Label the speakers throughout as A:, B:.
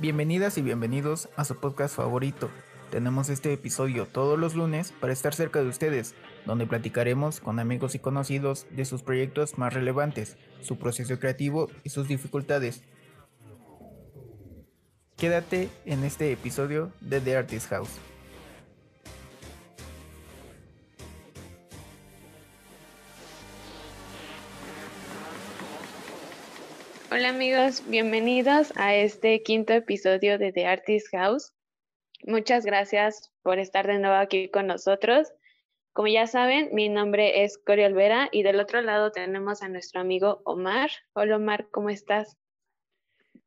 A: Bienvenidas y bienvenidos a su podcast favorito. Tenemos este episodio todos los lunes para estar cerca de ustedes, donde platicaremos con amigos y conocidos de sus proyectos más relevantes, su proceso creativo y sus dificultades. Quédate en este episodio de The Artist House.
B: Hola amigos, bienvenidos a este quinto episodio de The Artist House. Muchas gracias por estar de nuevo aquí con nosotros. Como ya saben, mi nombre es Cori Olvera y del otro lado tenemos a nuestro amigo Omar. Hola Omar, ¿cómo estás?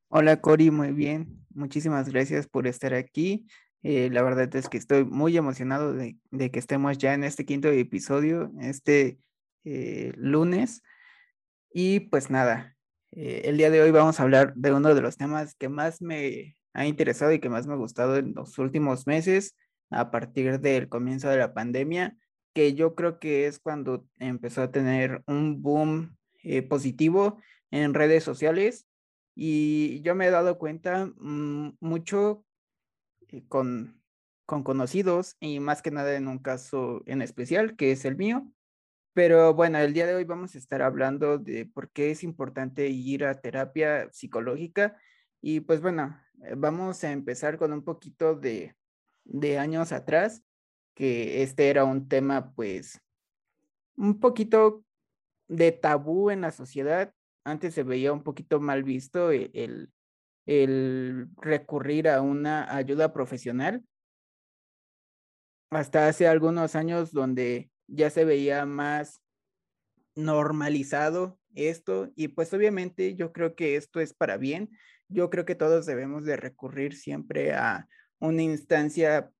A: Hola Cori, muy bien. Muchísimas gracias por estar aquí. Eh, la verdad es que estoy muy emocionado de, que estemos ya en este quinto episodio, este eh, lunes. Y pues nada, eh, el día de hoy vamos a hablar de uno de los temas que más me ha interesado y que más me ha gustado en los últimos meses, a partir del comienzo de la pandemia, que yo creo que es cuando empezó a tener un boom eh, positivo en redes sociales. Y yo me he dado cuenta mm, mucho eh, con, con conocidos y más que nada en un caso en especial, que es el mío, pero bueno, el día de hoy vamos a estar hablando de por qué es importante ir a terapia psicológica. Y pues bueno, eh, vamos a empezar con un poquito de, de años atrás, que este era un tema pues un poquito de tabú en la sociedad. Antes se veía un poquito mal visto e, el, el recurrir a una ayuda profesional. Hasta hace algunos años donde ya se veía más normalizado esto y pues obviamente yo creo que esto es para bien. Yo creo que todos debemos de recurrir siempre a una instancia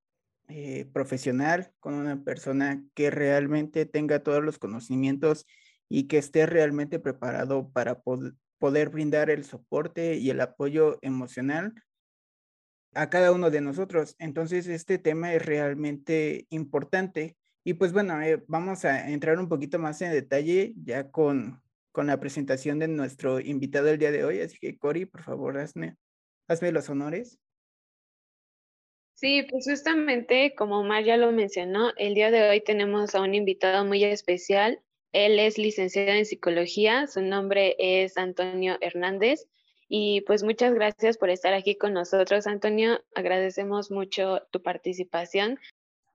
A: eh, profesional con una persona que realmente tenga todos los conocimientos y que esté realmente preparado para poder brindar el soporte y el apoyo emocional a cada uno de nosotros. Entonces, este tema es realmente importante y pues bueno, eh, vamos a entrar un poquito más en detalle ya con, con la presentación de nuestro invitado el día de hoy. Así que Cori, por favor, hazme, hazme los honores.
B: Sí, pues justamente como Omar ya lo mencionó, el día de hoy tenemos a un invitado muy especial. Él es licenciado en psicología, su nombre es Antonio Hernández. Y pues muchas gracias por estar aquí con nosotros, Antonio. Agradecemos mucho tu participación.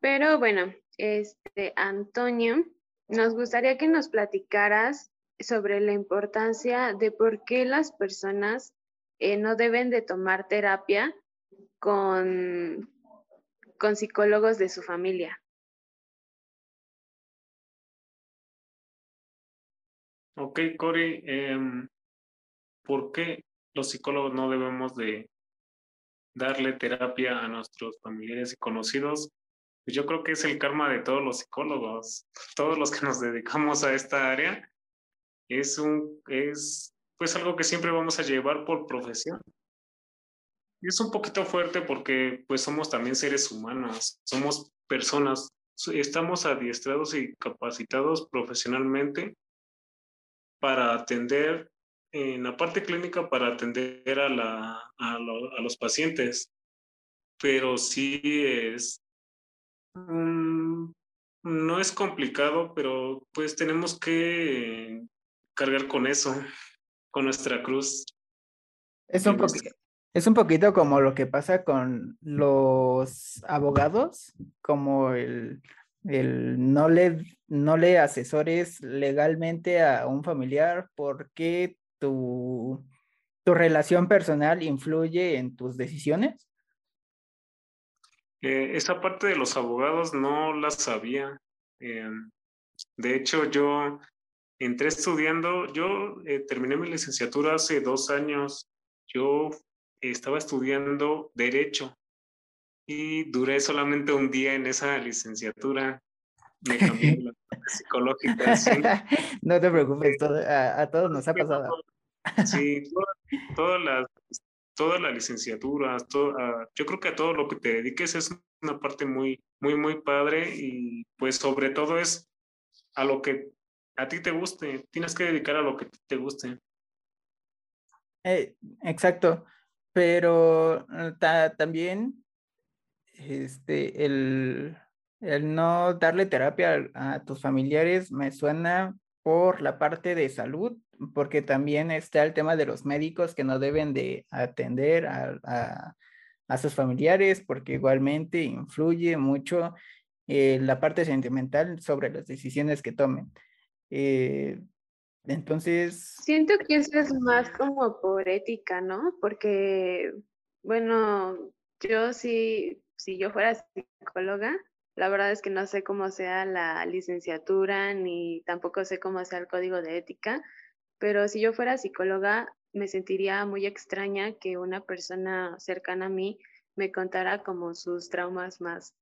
B: Pero bueno, este, Antonio, nos gustaría que nos platicaras sobre la importancia de por qué las personas eh, no deben de tomar terapia con, con psicólogos de su familia.
C: Ok, Cory, em, ¿por qué los psicólogos no debemos de darle terapia a nuestros familiares y conocidos? Pues yo creo que es el karma de todos los psicólogos, todos los que nos dedicamos a esta área. Es un, es pues algo que siempre vamos a llevar por profesión. Y es un poquito fuerte porque pues somos también seres humanos, somos personas, estamos adiestrados y capacitados profesionalmente para atender, en la parte clínica, para atender a, la, a, a los pacientes. Pero sí es, Mm, no es complicado, pero pues tenemos que cargar con eso, con nuestra cruz.
A: Es un, es un poquito como lo que pasa con los abogados, como el, el no, le, no le asesores legalmente a un familiar porque tu, tu relación personal influye en tus decisiones.
C: Eh, esa parte de los abogados no la sabía. Eh, de hecho, yo entré estudiando, yo eh, terminé mi licenciatura hace dos años. Yo estaba estudiando derecho y duré solamente un día en esa licenciatura. Me cambié la psicológica.
A: No te preocupes, a, todos nos ha pasado.
C: Sí, todas las toda la licenciatura, ah, yo creo que a todo lo que te dediques es una parte muy, muy, muy padre y pues sobre todo es a lo que a ti te guste, tienes que dedicar a lo que te guste.
A: Eh, exacto, pero eh, también este, el, el no darle terapia a, tus familiares me suena por la parte de salud, porque también está el tema de los médicos que no deben de atender a, a, sus familiares, porque igualmente influye mucho eh, la parte sentimental sobre las decisiones que tomen. Eh, entonces...
B: Siento que eso es más como por ética, ¿no? Porque, bueno, yo sí, si yo fuera psicóloga, la verdad es que no sé cómo sea la licenciatura ni tampoco sé cómo sea el código de ética, pero si yo fuera psicóloga me sentiría muy extraña que una persona cercana a mí me contara como sus traumas más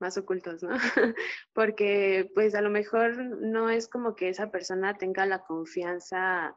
B: más ocultos, ¿no? Porque pues a lo mejor no es como que esa persona tenga la confianza,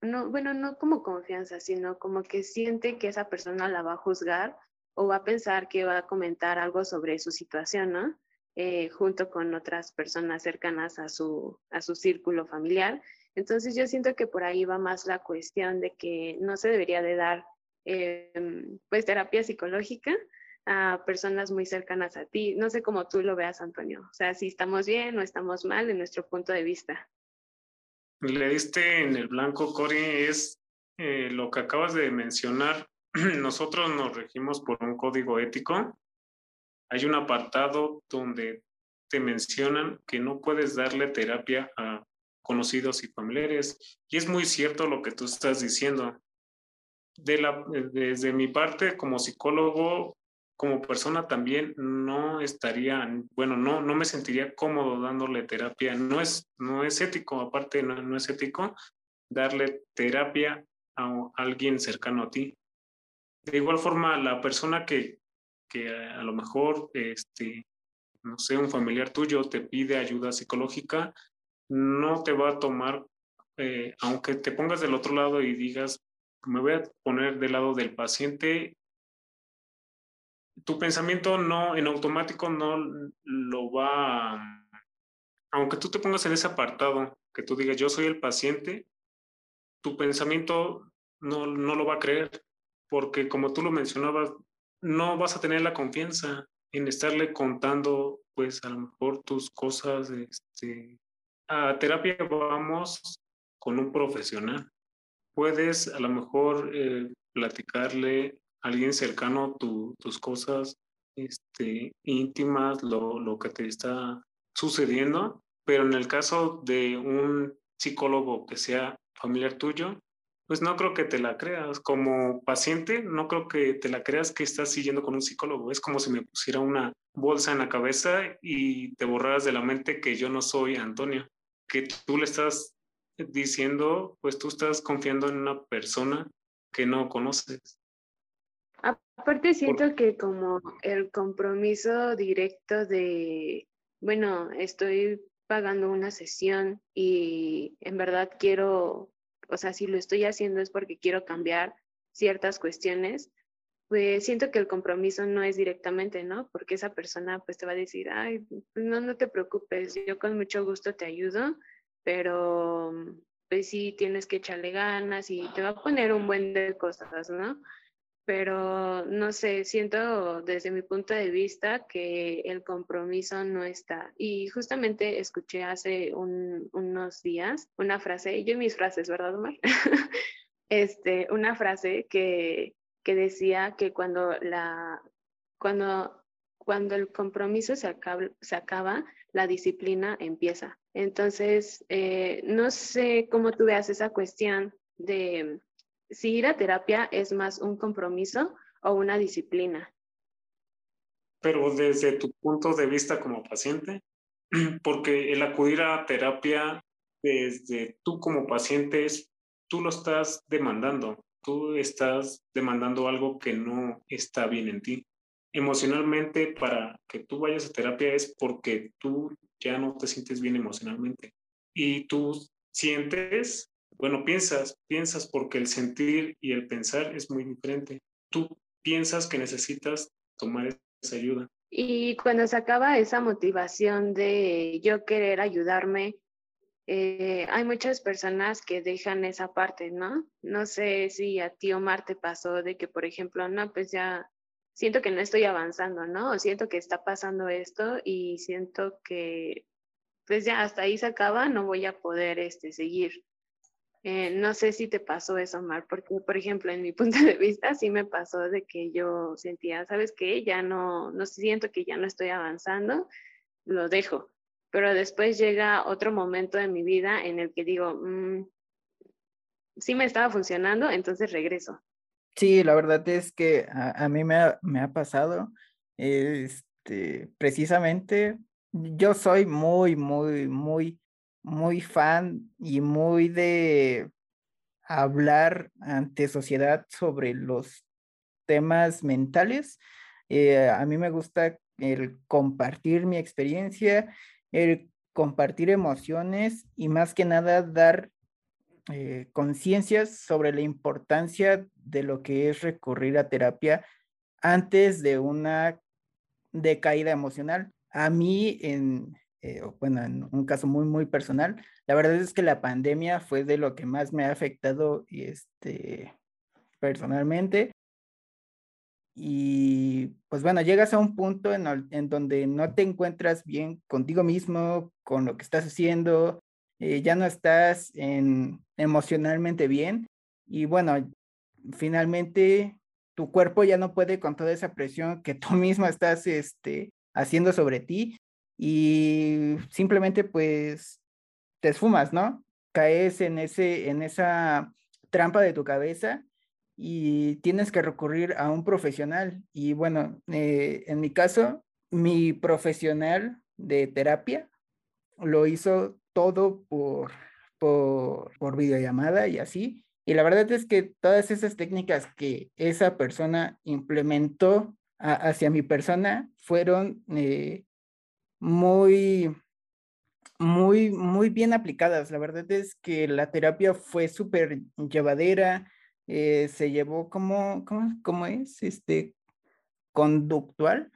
B: no, bueno, no como confianza, sino como que siente que esa persona la va a juzgar o va a pensar que va a comentar algo sobre su situación, ¿no? Eh, junto con otras personas cercanas a su, a su círculo familiar. Entonces yo siento que por ahí va más la cuestión de que no se debería de dar em, pues terapia psicológica, a personas muy cercanas a ti. No sé cómo tú lo veas, Antonio. O sea, si estamos bien o estamos mal en nuestro punto de vista.
C: Le diste en el blanco, Cori, es eh, lo que acabas de mencionar. Nosotros nos regimos por un código ético. Hay un apartado donde te mencionan que no puedes darle terapia a conocidos y familiares. Y es muy cierto lo que tú estás diciendo. De la, desde mi parte, como psicólogo, como persona también no estaría, bueno, no, no me sentiría cómodo dándole terapia. No es, no es ético, aparte no, no es ético darle terapia a alguien cercano a ti. De igual forma, la persona que, que a lo mejor, este, no sé, un familiar tuyo te pide ayuda psicológica, no te va a tomar, eh, aunque te pongas del otro lado y digas, me voy a poner del lado del paciente tu pensamiento no, en automático no lo va, aunque tú te pongas en ese apartado, que tú digas, yo soy el paciente, tu pensamiento no, no lo va a creer, porque como tú lo mencionabas, no vas a tener la confianza en estarle contando, pues a lo mejor tus cosas, este, a terapia vamos con un profesional. Puedes a lo mejor eh, platicarle alguien cercano tus cosas este, íntimas, lo, lo que te está sucediendo, pero en el caso de un psicólogo que sea familiar tuyo, pues no creo que te la creas. Como paciente, no creo que te la creas que estás siguiendo con un psicólogo. Es como si me pusiera una bolsa en la cabeza y te borraras de la mente que yo no soy Antonio, que tú le estás diciendo, pues tú estás confiando en una persona que no conoces.
B: Aparte siento que como el compromiso directo de, bueno, estoy pagando una sesión y en verdad quiero, o sea, si lo estoy haciendo es porque quiero cambiar ciertas cuestiones, pues siento que el compromiso no es directamente, ¿no? Porque esa persona pues te va a decir, ay, no, no te preocupes, yo con mucho gusto te ayudo, pero pues sí tienes que echarle ganas y te va a poner un buen de cosas, ¿no? pero no sé, siento desde mi punto de vista que el compromiso no está. Y justamente escuché hace unos días una frase, yo mis frases, ¿verdad, Omar? este, una frase que, que decía que cuando, la, cuando, cuando el compromiso se acaba, se acaba, la disciplina empieza. Entonces, eh, no sé cómo tú veas esa cuestión de si ir a terapia es más un compromiso o una disciplina.
C: Pero desde tu punto de vista como paciente, porque el acudir a terapia desde tú como paciente tú lo estás demandando, tú estás demandando algo que no está bien en ti. Emocionalmente, para que tú vayas a terapia es porque tú ya no te sientes bien emocionalmente y tú sientes bueno, piensas, piensas porque el sentir y el pensar es muy diferente. Tú piensas que necesitas tomar esa ayuda.
B: Y cuando se acaba esa motivación de yo querer ayudarme, eh, hay muchas personas que dejan esa parte, ¿no? No sé si a ti Omar te pasó de que, por ejemplo, no, pues ya siento que no estoy avanzando, ¿no? O siento que está pasando esto y siento que pues ya hasta ahí se acaba, no voy a poder este, seguir. Eh, no sé si te pasó eso, Omar, porque, por ejemplo, en mi punto de vista sí me pasó de que yo sentía, ¿sabes qué? Ya no, no siento que ya no estoy avanzando, lo dejo. Pero después llega otro momento de mi vida en el que digo, mm, sí me estaba funcionando, entonces regreso.
A: Sí, la verdad es que a, mí me ha, pasado, este, precisamente, yo soy muy, muy, muy, muy fan y muy de hablar ante sociedad sobre los temas mentales. Eh, a mí me gusta el compartir mi experiencia, el compartir emociones y más que nada dar eh, conciencias sobre la importancia de lo que es recurrir a terapia antes de una decaída emocional. A mí, en, eh, bueno, en un caso muy, muy personal, la verdad es que la pandemia fue de lo que más me ha afectado este, personalmente. Y pues bueno, llegas a un punto en, donde no te encuentras bien contigo mismo, con lo que estás haciendo, eh, ya no estás en, emocionalmente bien y bueno, finalmente tu cuerpo ya no puede con toda esa presión que tú misma estás este, haciendo sobre ti y simplemente pues te esfumas, ¿no? Caes en, ese, en esa trampa de tu cabeza y tienes que recurrir a un profesional. Y bueno, eh, en mi caso, mi profesional de terapia lo hizo todo por, por, videollamada y así. Y la verdad es que todas esas técnicas que esa persona implementó hacia mi persona fueron eh, muy, muy, muy bien aplicadas. La verdad es que la terapia fue súper llevadera, eh, se llevó como, ¿cómo, es? Este, conductual.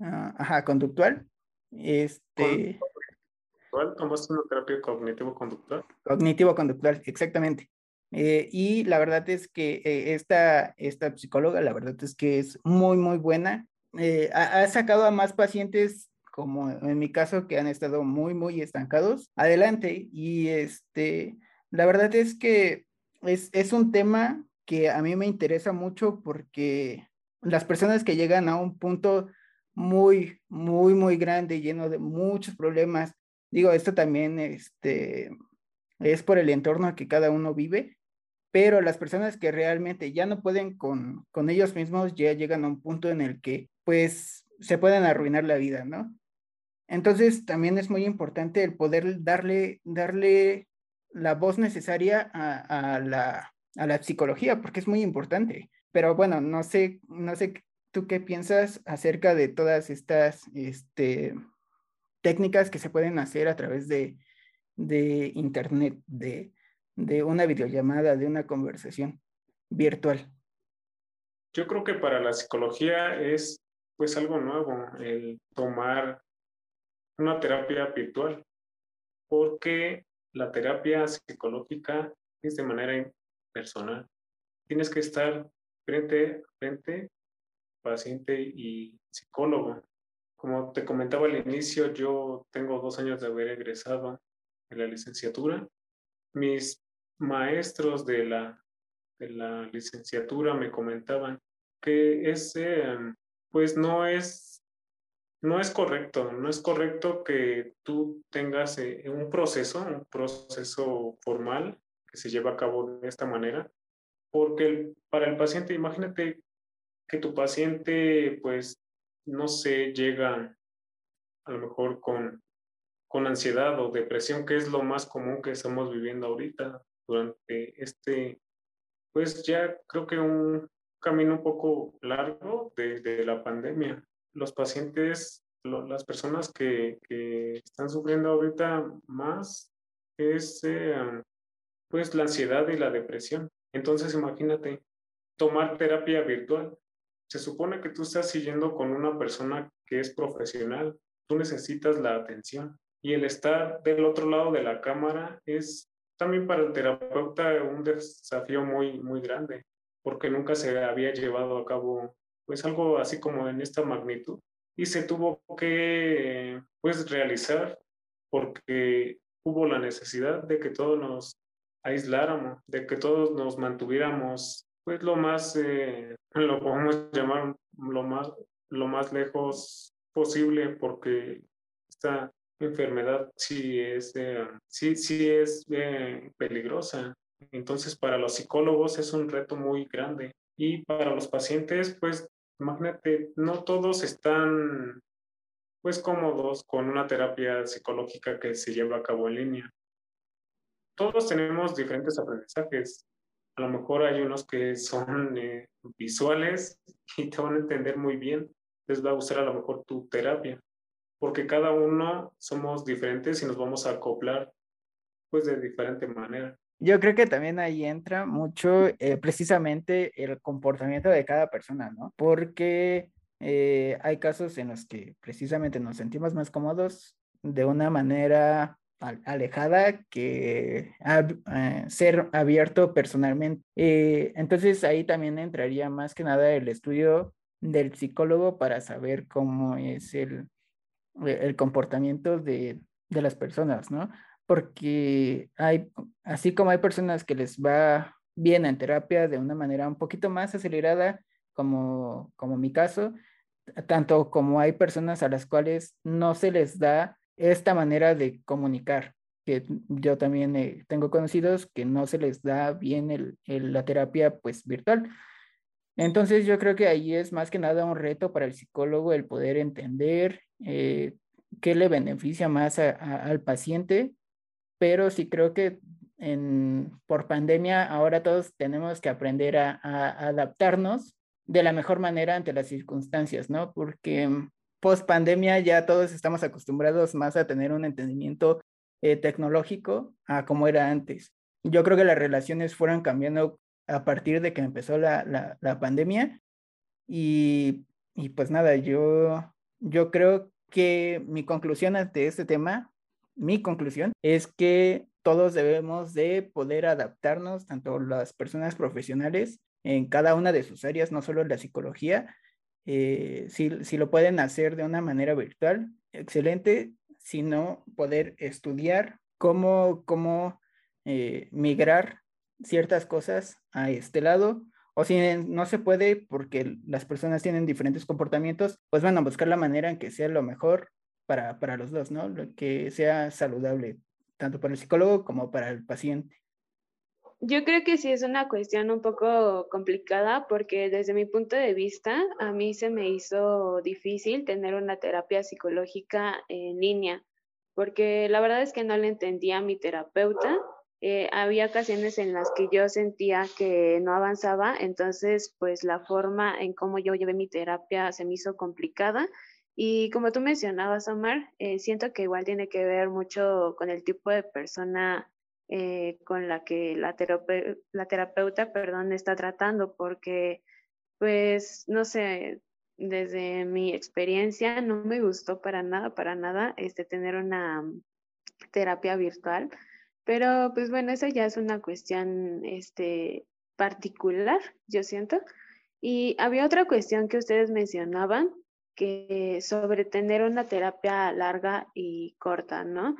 A: Ah, ajá, conductual. Este.
C: ¿Tomaste una terapia cognitivo-conductual?
A: Cognitivo-conductual, exactamente. Eh, y la verdad es que eh, esta, esta psicóloga, la verdad es que es muy, muy buena. Eh, ha, sacado a más pacientes, como en mi caso, que han estado muy, muy estancados, adelante. Y este, la verdad es que es, es un tema que a mí me interesa mucho porque las personas que llegan a un punto muy, muy, muy grande, lleno de muchos problemas, Digo, esto también este, es por el entorno que cada uno vive, pero las personas que realmente ya no pueden con, con ellos mismos ya llegan a un punto en el que pues se pueden arruinar la vida, ¿no? Entonces también es muy importante el poder darle, darle la voz necesaria a, la, a la psicología, porque es muy importante. Pero bueno, no sé, no sé tú qué piensas acerca de todas estas este, técnicas que se pueden hacer a través de, de internet, de, de una videollamada, de una conversación virtual.
C: Yo creo que para la psicología es pues algo nuevo el tomar una terapia virtual, porque la terapia psicológica es de manera personal. Tienes que estar frente a frente, paciente y psicólogo. Como te comentaba al inicio, yo tengo dos años de haber egresado en la licenciatura. Mis maestros de la, de la licenciatura me comentaban que ese, pues no es, no es correcto, no es correcto que tú tengas eh, un proceso, un proceso formal que se lleva a cabo de esta manera, porque para el paciente, imagínate que tu paciente pues no se llega a lo mejor con, con ansiedad o depresión, que es lo más común que estamos viviendo ahorita durante este, pues ya creo que un camino un poco largo de, la pandemia. Los pacientes, las personas que, que, están sufriendo ahorita más es eh, pues la ansiedad y la depresión. Entonces imagínate tomar terapia virtual se supone que tú estás siguiendo con una persona que es profesional, tú necesitas la atención. Y el estar del otro lado de la cámara es también para el terapeuta un desafío muy, muy grande, porque nunca se había llevado a cabo pues algo así como en esta magnitud y se tuvo que pues realizar porque hubo la necesidad de que todos nos aisláramos, de que todos nos mantuviéramos pues lo más, eh, lo podemos llamar lo más, lo más lejos posible porque esta enfermedad sí es, eh, sí, sí es eh, peligrosa. Entonces, para los psicólogos es un reto muy grande. Y para los pacientes, pues, imagínate, no todos están, pues, cómodos con una terapia psicológica que se lleva a cabo en línea. Todos tenemos diferentes aprendizajes. A lo mejor hay unos que son eh, visuales y te van a entender muy bien. Les va a gustar a lo mejor tu terapia porque cada uno somos diferentes y nos vamos a acoplar pues de diferente manera.
A: Yo creo que también ahí entra mucho eh, precisamente el comportamiento de cada persona, ¿no? Porque eh, hay casos en los que precisamente nos sentimos más cómodos de una manera alejada que eh, ser abierto personalmente. entonces ahí también entraría más que nada el estudio del psicólogo para saber cómo es el, eh, el comportamiento de, de las personas, ¿no? Porque hay, así como hay personas que les va bien en terapia de una manera un poquito más acelerada, como, como mi caso, tanto como hay personas a las cuales no se les da esta manera de comunicar, que yo también eh, tengo conocidos que no se les da bien el, la terapia pues virtual. Entonces yo creo que ahí es más que nada un reto para el psicólogo el poder entender eh, qué le beneficia más al paciente, pero sí creo que en, por pandemia ahora todos tenemos que aprender a, adaptarnos de la mejor manera ante las circunstancias, ¿no? Porque post pandemia ya todos estamos acostumbrados más a tener un entendimiento eh, tecnológico a como era antes. Yo creo que las relaciones fueron cambiando a partir de que empezó la, la, pandemia y, y, pues nada, yo, yo creo que mi conclusión ante este tema, mi conclusión es que todos debemos de poder adaptarnos, tanto las personas profesionales en cada una de sus áreas, no solo la psicología, eh, si, si, lo pueden hacer de una manera virtual, excelente, sino poder estudiar cómo, cómo eh, migrar ciertas cosas a este lado. O si no se puede porque las personas tienen diferentes comportamientos, pues van a buscar la manera en que sea lo mejor para, para los dos, ¿no? Que sea saludable, tanto para el psicólogo como para el paciente.
B: Yo creo que sí es una cuestión un poco complicada porque desde mi punto de vista a mí se me hizo difícil tener una terapia psicológica en línea porque la verdad es que no le entendía a mi terapeuta eh, había ocasiones en las que yo sentía que no avanzaba, entonces pues la forma en cómo yo llevé mi terapia se me hizo complicada. Y como tú mencionabas, Omar, eh, siento que igual tiene que ver mucho con el tipo de persona eh, con la que la, la terapeuta perdón, está tratando, porque pues no sé, desde mi experiencia no me gustó para nada, para nada este, tener una terapia virtual pero pues bueno, eso ya es una cuestión este, particular, yo siento. Y había otra cuestión que ustedes mencionaban, que sobre tener una terapia larga y corta, ¿no?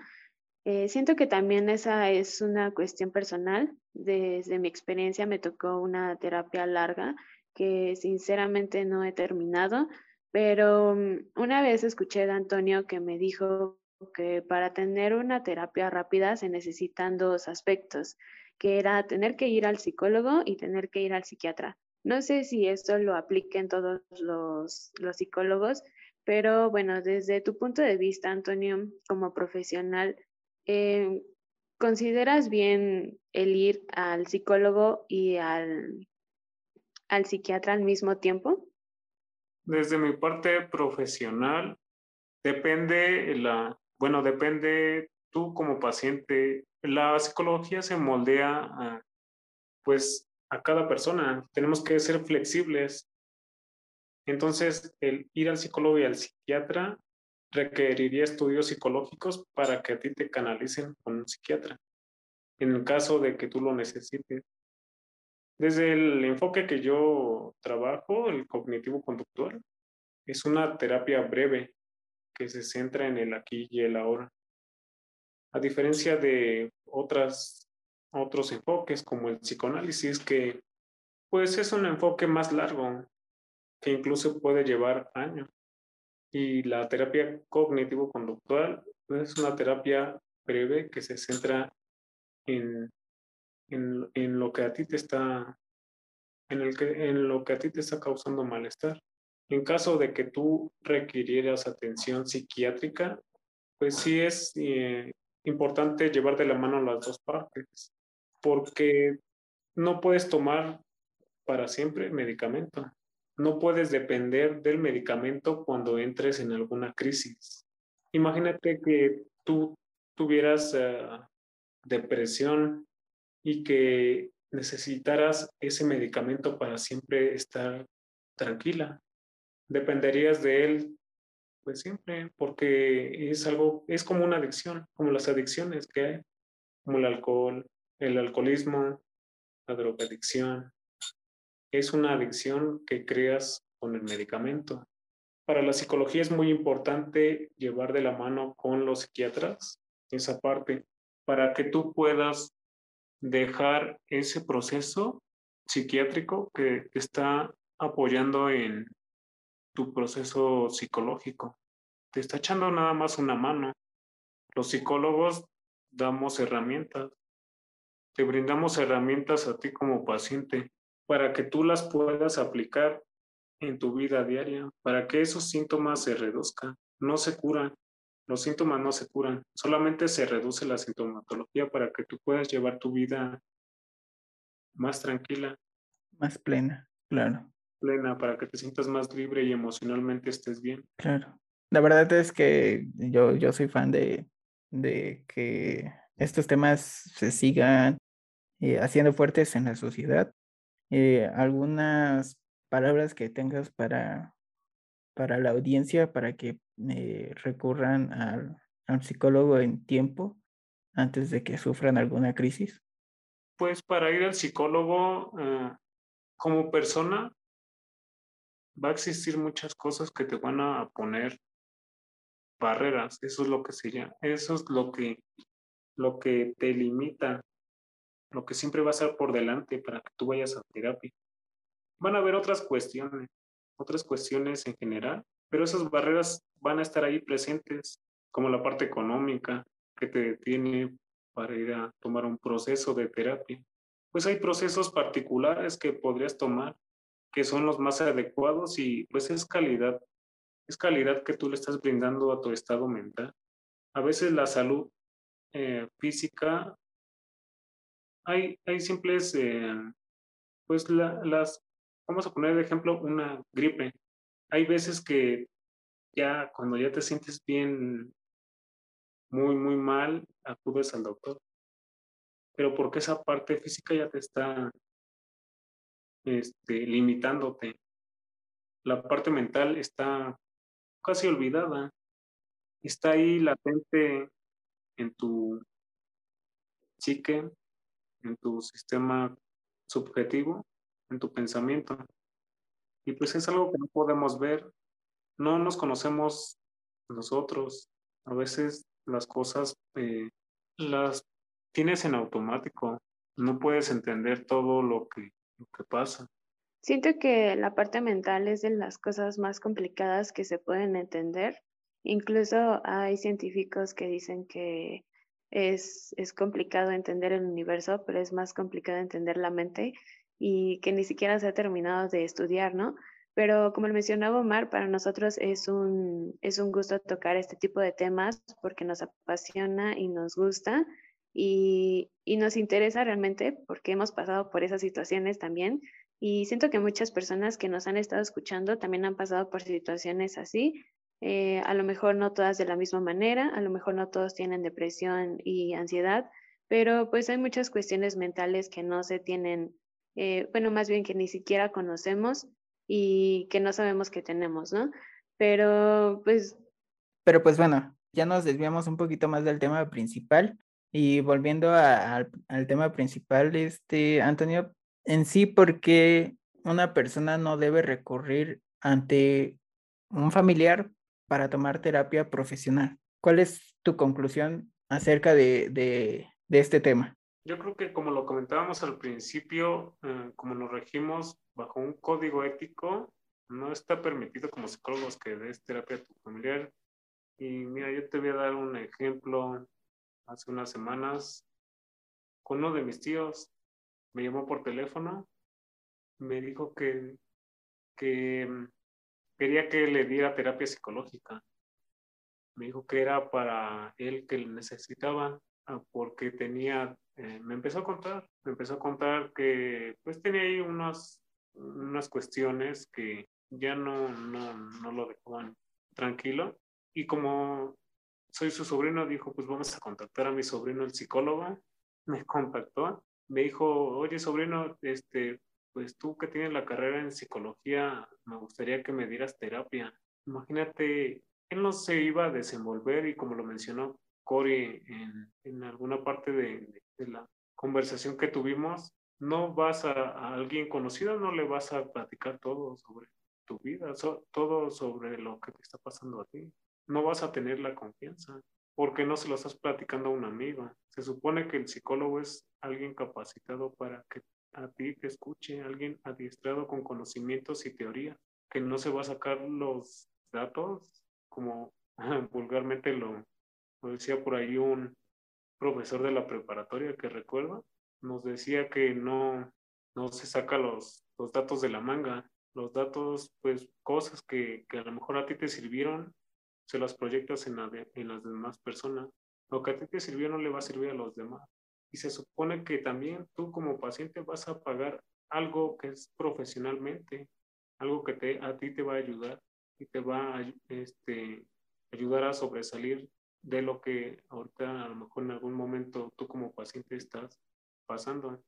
B: Eh, siento que también esa es una cuestión personal. Desde mi experiencia me tocó una terapia larga que sinceramente no he terminado, pero mm, una vez escuché de Antonio que me dijo que para tener una terapia rápida se necesitan dos aspectos, que era tener que ir al psicólogo y tener que ir al psiquiatra. No sé si esto lo apliquen todos los, psicólogos, pero bueno, desde tu punto de vista, Antonio, como profesional, eh, ¿consideras bien el ir al psicólogo y al, al psiquiatra al mismo tiempo?
C: Desde mi parte profesional, depende la, bueno, depende tú como paciente. La psicología se moldea a, pues a cada persona. Tenemos que ser flexibles. Entonces, el ir al psicólogo y al psiquiatra requeriría estudios psicológicos para que a ti te canalicen con un psiquiatra, en el caso de que tú lo necesites. Desde el enfoque que yo trabajo, el cognitivo conductual, es una terapia breve que se centra en el aquí y el ahora. A diferencia de otras, otros enfoques como el psicoanálisis, que pues es un enfoque más largo, que incluso puede llevar años. Y la terapia cognitivo-conductual es una terapia breve que se centra en, en, en, lo que a ti te está en, el que, en lo que a ti te está causando malestar. En caso de que tú requirieras atención psiquiátrica, pues sí es eh, importante llevar de la mano las dos partes, porque no puedes tomar para siempre medicamento. No puedes depender del medicamento cuando entres en alguna crisis. Imagínate que tú tuvieras eh, depresión y que necesitaras ese medicamento para siempre estar tranquila dependerías de él pues siempre, porque es algo, es como una adicción, como las adicciones que hay, como el alcohol, el alcoholismo, la drogadicción. Es una adicción que creas con el medicamento. Para la psicología es muy importante llevar de la mano con los psiquiatras esa parte, para que tú puedas dejar ese proceso psiquiátrico que está apoyando en, tu proceso psicológico. Te está echando nada más una mano. Los psicólogos damos herramientas. Te brindamos herramientas a ti como paciente para que tú las puedas aplicar en tu vida diaria, para que esos síntomas se reduzcan. No se curan, los síntomas no se curan, solamente se reduce la sintomatología para que tú puedas llevar tu vida más tranquila.
A: Más plena, claro
C: plena para que te sientas más libre y emocionalmente estés bien.
A: Claro. La verdad es que yo, yo soy fan de, de que estos temas se sigan eh, haciendo fuertes en la sociedad. Eh, algunas palabras que tengas para, para la audiencia para que eh, recurran al, al psicólogo en tiempo antes de que sufran alguna crisis?
C: Pues para ir al psicólogo como persona, va a existir muchas cosas que te van a poner barreras, eso es lo que sería, eso es lo que, lo que te limita, lo que siempre va a estar por delante para que tú vayas a terapia. Van a haber otras cuestiones, otras cuestiones en general, pero esas barreras van a estar ahí presentes, como la parte económica que te detiene para ir a tomar un proceso de terapia. Pues hay procesos particulares que podrías tomar que son los más adecuados y pues es calidad, es calidad que tú le estás brindando a tu estado mental. A veces la salud eh, física, hay, hay simples, eh, pues las, vamos a poner de ejemplo una gripe. Hay veces que ya cuando ya te sientes bien, muy, muy mal, acudes al doctor. Pero porque esa parte física ya te está este, limitándote. La parte mental está casi olvidada. Está ahí latente en tu psique, en tu sistema subjetivo, en tu pensamiento. Y pues es algo que no podemos ver. No nos conocemos nosotros. A veces las cosas eh, las tienes en automático. No puedes entender todo lo que ¿Qué pasa.
B: Siento que la parte mental es de las cosas más complicadas que se pueden entender. Incluso hay científicos que dicen que es, es complicado entender el universo, pero es más complicado entender la mente y que ni siquiera se ha terminado de estudiar, ¿no? Pero como mencionaba Omar, para nosotros es un, es un gusto tocar este tipo de temas porque nos apasiona y nos gusta y, nos interesa realmente porque hemos pasado por esas situaciones también y siento que muchas personas que nos han estado escuchando también han pasado por situaciones así, eh, a lo mejor no todas de la misma manera, a lo mejor no todos tienen depresión y ansiedad, pero pues hay muchas cuestiones mentales que no se tienen, eh, bueno, más bien que ni siquiera conocemos y que no sabemos que tenemos, ¿no? Pero pues
A: Pero pues bueno, ya nos desviamos un poquito más del tema principal y volviendo al tema principal, este, Antonio, en sí, ¿por qué una persona no debe recurrir ante un familiar para tomar terapia profesional? ¿Cuál es tu conclusión acerca de, este tema?
C: Yo creo que como lo comentábamos al principio, eh, como nos regimos bajo un código ético, no está permitido como psicólogos que des terapia a tu familiar. Y mira, yo te voy a dar un ejemplo. Hace unas semanas, con uno de mis tíos, me llamó por teléfono, me dijo que, que quería que le diera terapia psicológica. Me dijo que era para él que le necesitaba ah, porque tenía, eh, me empezó a contar, me empezó a contar que pues tenía ahí unas, unas cuestiones que ya no, no, no lo dejaban tranquilo. Y como soy su sobrino, dijo, pues vamos a contactar a mi sobrino, el psicólogo. Me contactó, me dijo, oye sobrino, este, pues tú que tienes la carrera en psicología, me gustaría que me dieras terapia. Imagínate, él no se iba a desenvolver y como lo mencionó Cory en, en alguna parte de, de, la conversación que tuvimos, no vas a, a, alguien conocido, no le vas a platicar todo sobre tu vida, todo sobre lo que te está pasando a ti. No vas a tener la confianza porque no se lo estás platicando a un amigo. Se supone que el psicólogo es alguien capacitado para que a ti te escuche, alguien adiestrado con conocimientos y teoría, que no se va a sacar los datos como vulgarmente lo, decía por ahí un profesor de la preparatoria que recuerdo, nos decía que no, no se saca los, los datos de la manga, los datos, pues cosas que, que a lo mejor a ti te sirvieron, se las proyectas en, la en las demás personas. Lo que a ti te sirvió no le va a servir a los demás y se supone que también tú como paciente vas a pagar algo que es profesionalmente, algo que te, a ti te va a ayudar y te va a este, ayudar a sobresalir de lo que ahorita a lo mejor en algún momento tú como paciente estás pasando.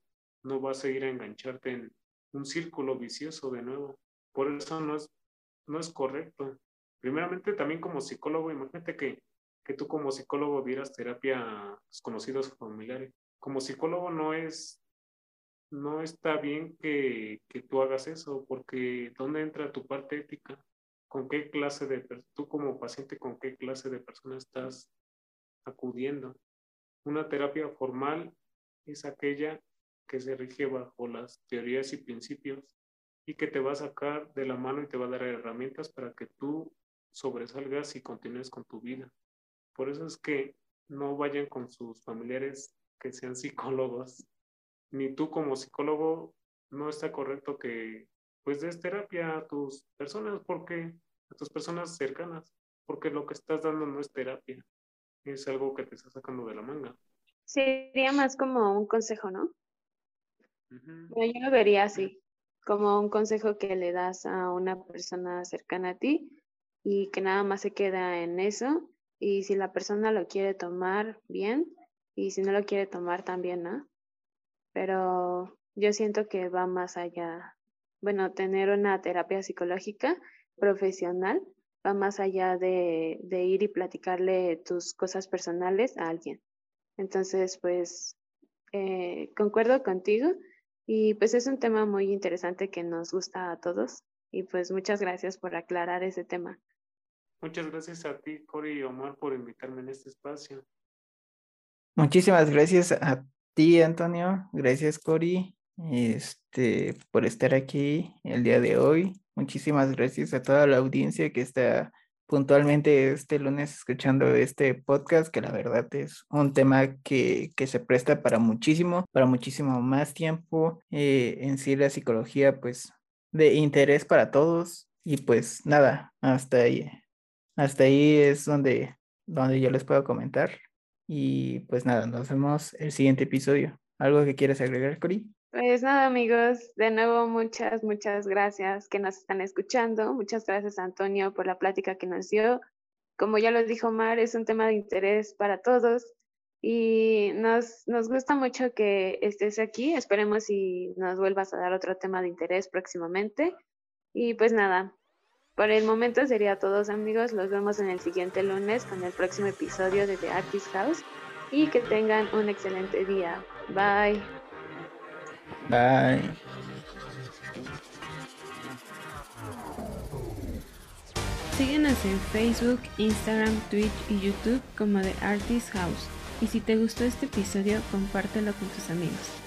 C: No vas a ir a engancharte en un círculo vicioso de nuevo. Por eso no es, no es correcto. Primeramente también como psicólogo, imagínate que, que tú como psicólogo dieras terapia a desconocidos familiares como psicólogo no es, no está bien que, que tú hagas eso, porque ¿dónde entra tu parte ética? ¿Con qué clase de, tú como paciente, con qué clase de persona estás acudiendo? Una terapia formal es aquella que se rige bajo las teorías y principios y que te va a sacar de la mano y te va a dar herramientas para que tú sobresalgas y continúes con tu vida. Por eso es que no vayan con sus familiares que sean psicólogos, ni tú como psicólogo no está correcto que pues des terapia a tus personas porque a tus personas cercanas, porque lo que estás dando no es terapia, es algo que te está sacando de la manga.
B: Sería más como un consejo, ¿no? Yo lo vería así, como un consejo que le das a una persona cercana a ti y que nada más se queda en eso y si la persona lo quiere tomar bien, y si no lo quiere tomar también, ¿no? Pero yo siento que va más allá. Bueno, tener una terapia psicológica profesional va más allá de, de ir y platicarle tus cosas personales a alguien. Entonces, pues, eh, concuerdo contigo y pues es un tema muy interesante que nos gusta a todos y pues muchas gracias por aclarar ese tema.
C: Muchas gracias a ti, Cori y Omar, por invitarme en este espacio.
A: Muchísimas gracias a ti, Antonio. Gracias, Cori, este, por estar aquí el día de hoy. Muchísimas gracias a toda la audiencia que está puntualmente este lunes escuchando este podcast, que la verdad es un tema que, que se presta para muchísimo, para muchísimo más tiempo. Eh, en sí, la psicología, pues, de interés para todos. Y pues nada, hasta ahí. Hasta ahí es donde, donde yo les puedo comentar. Y pues nada, nos vemos el siguiente episodio. ¿Algo que quieras agregar, Cori?
B: Pues nada, amigos, de nuevo muchas, muchas gracias que nos están escuchando. Muchas gracias, Antonio, por la plática que nos dio. Como ya lo dijo Mar, es un tema de interés para todos y nos, nos gusta mucho que estés aquí. Esperemos y nos vuelvas a dar otro tema de interés próximamente. Y pues nada, Por el momento sería todos amigos, los vemos en el siguiente lunes con el próximo episodio de The Artist House y que tengan un excelente día. Bye.
A: Bye.
D: Síguenos en Facebook, Instagram, Twitch y YouTube como The Artist House. Y si te gustó este episodio, compártelo con tus amigos.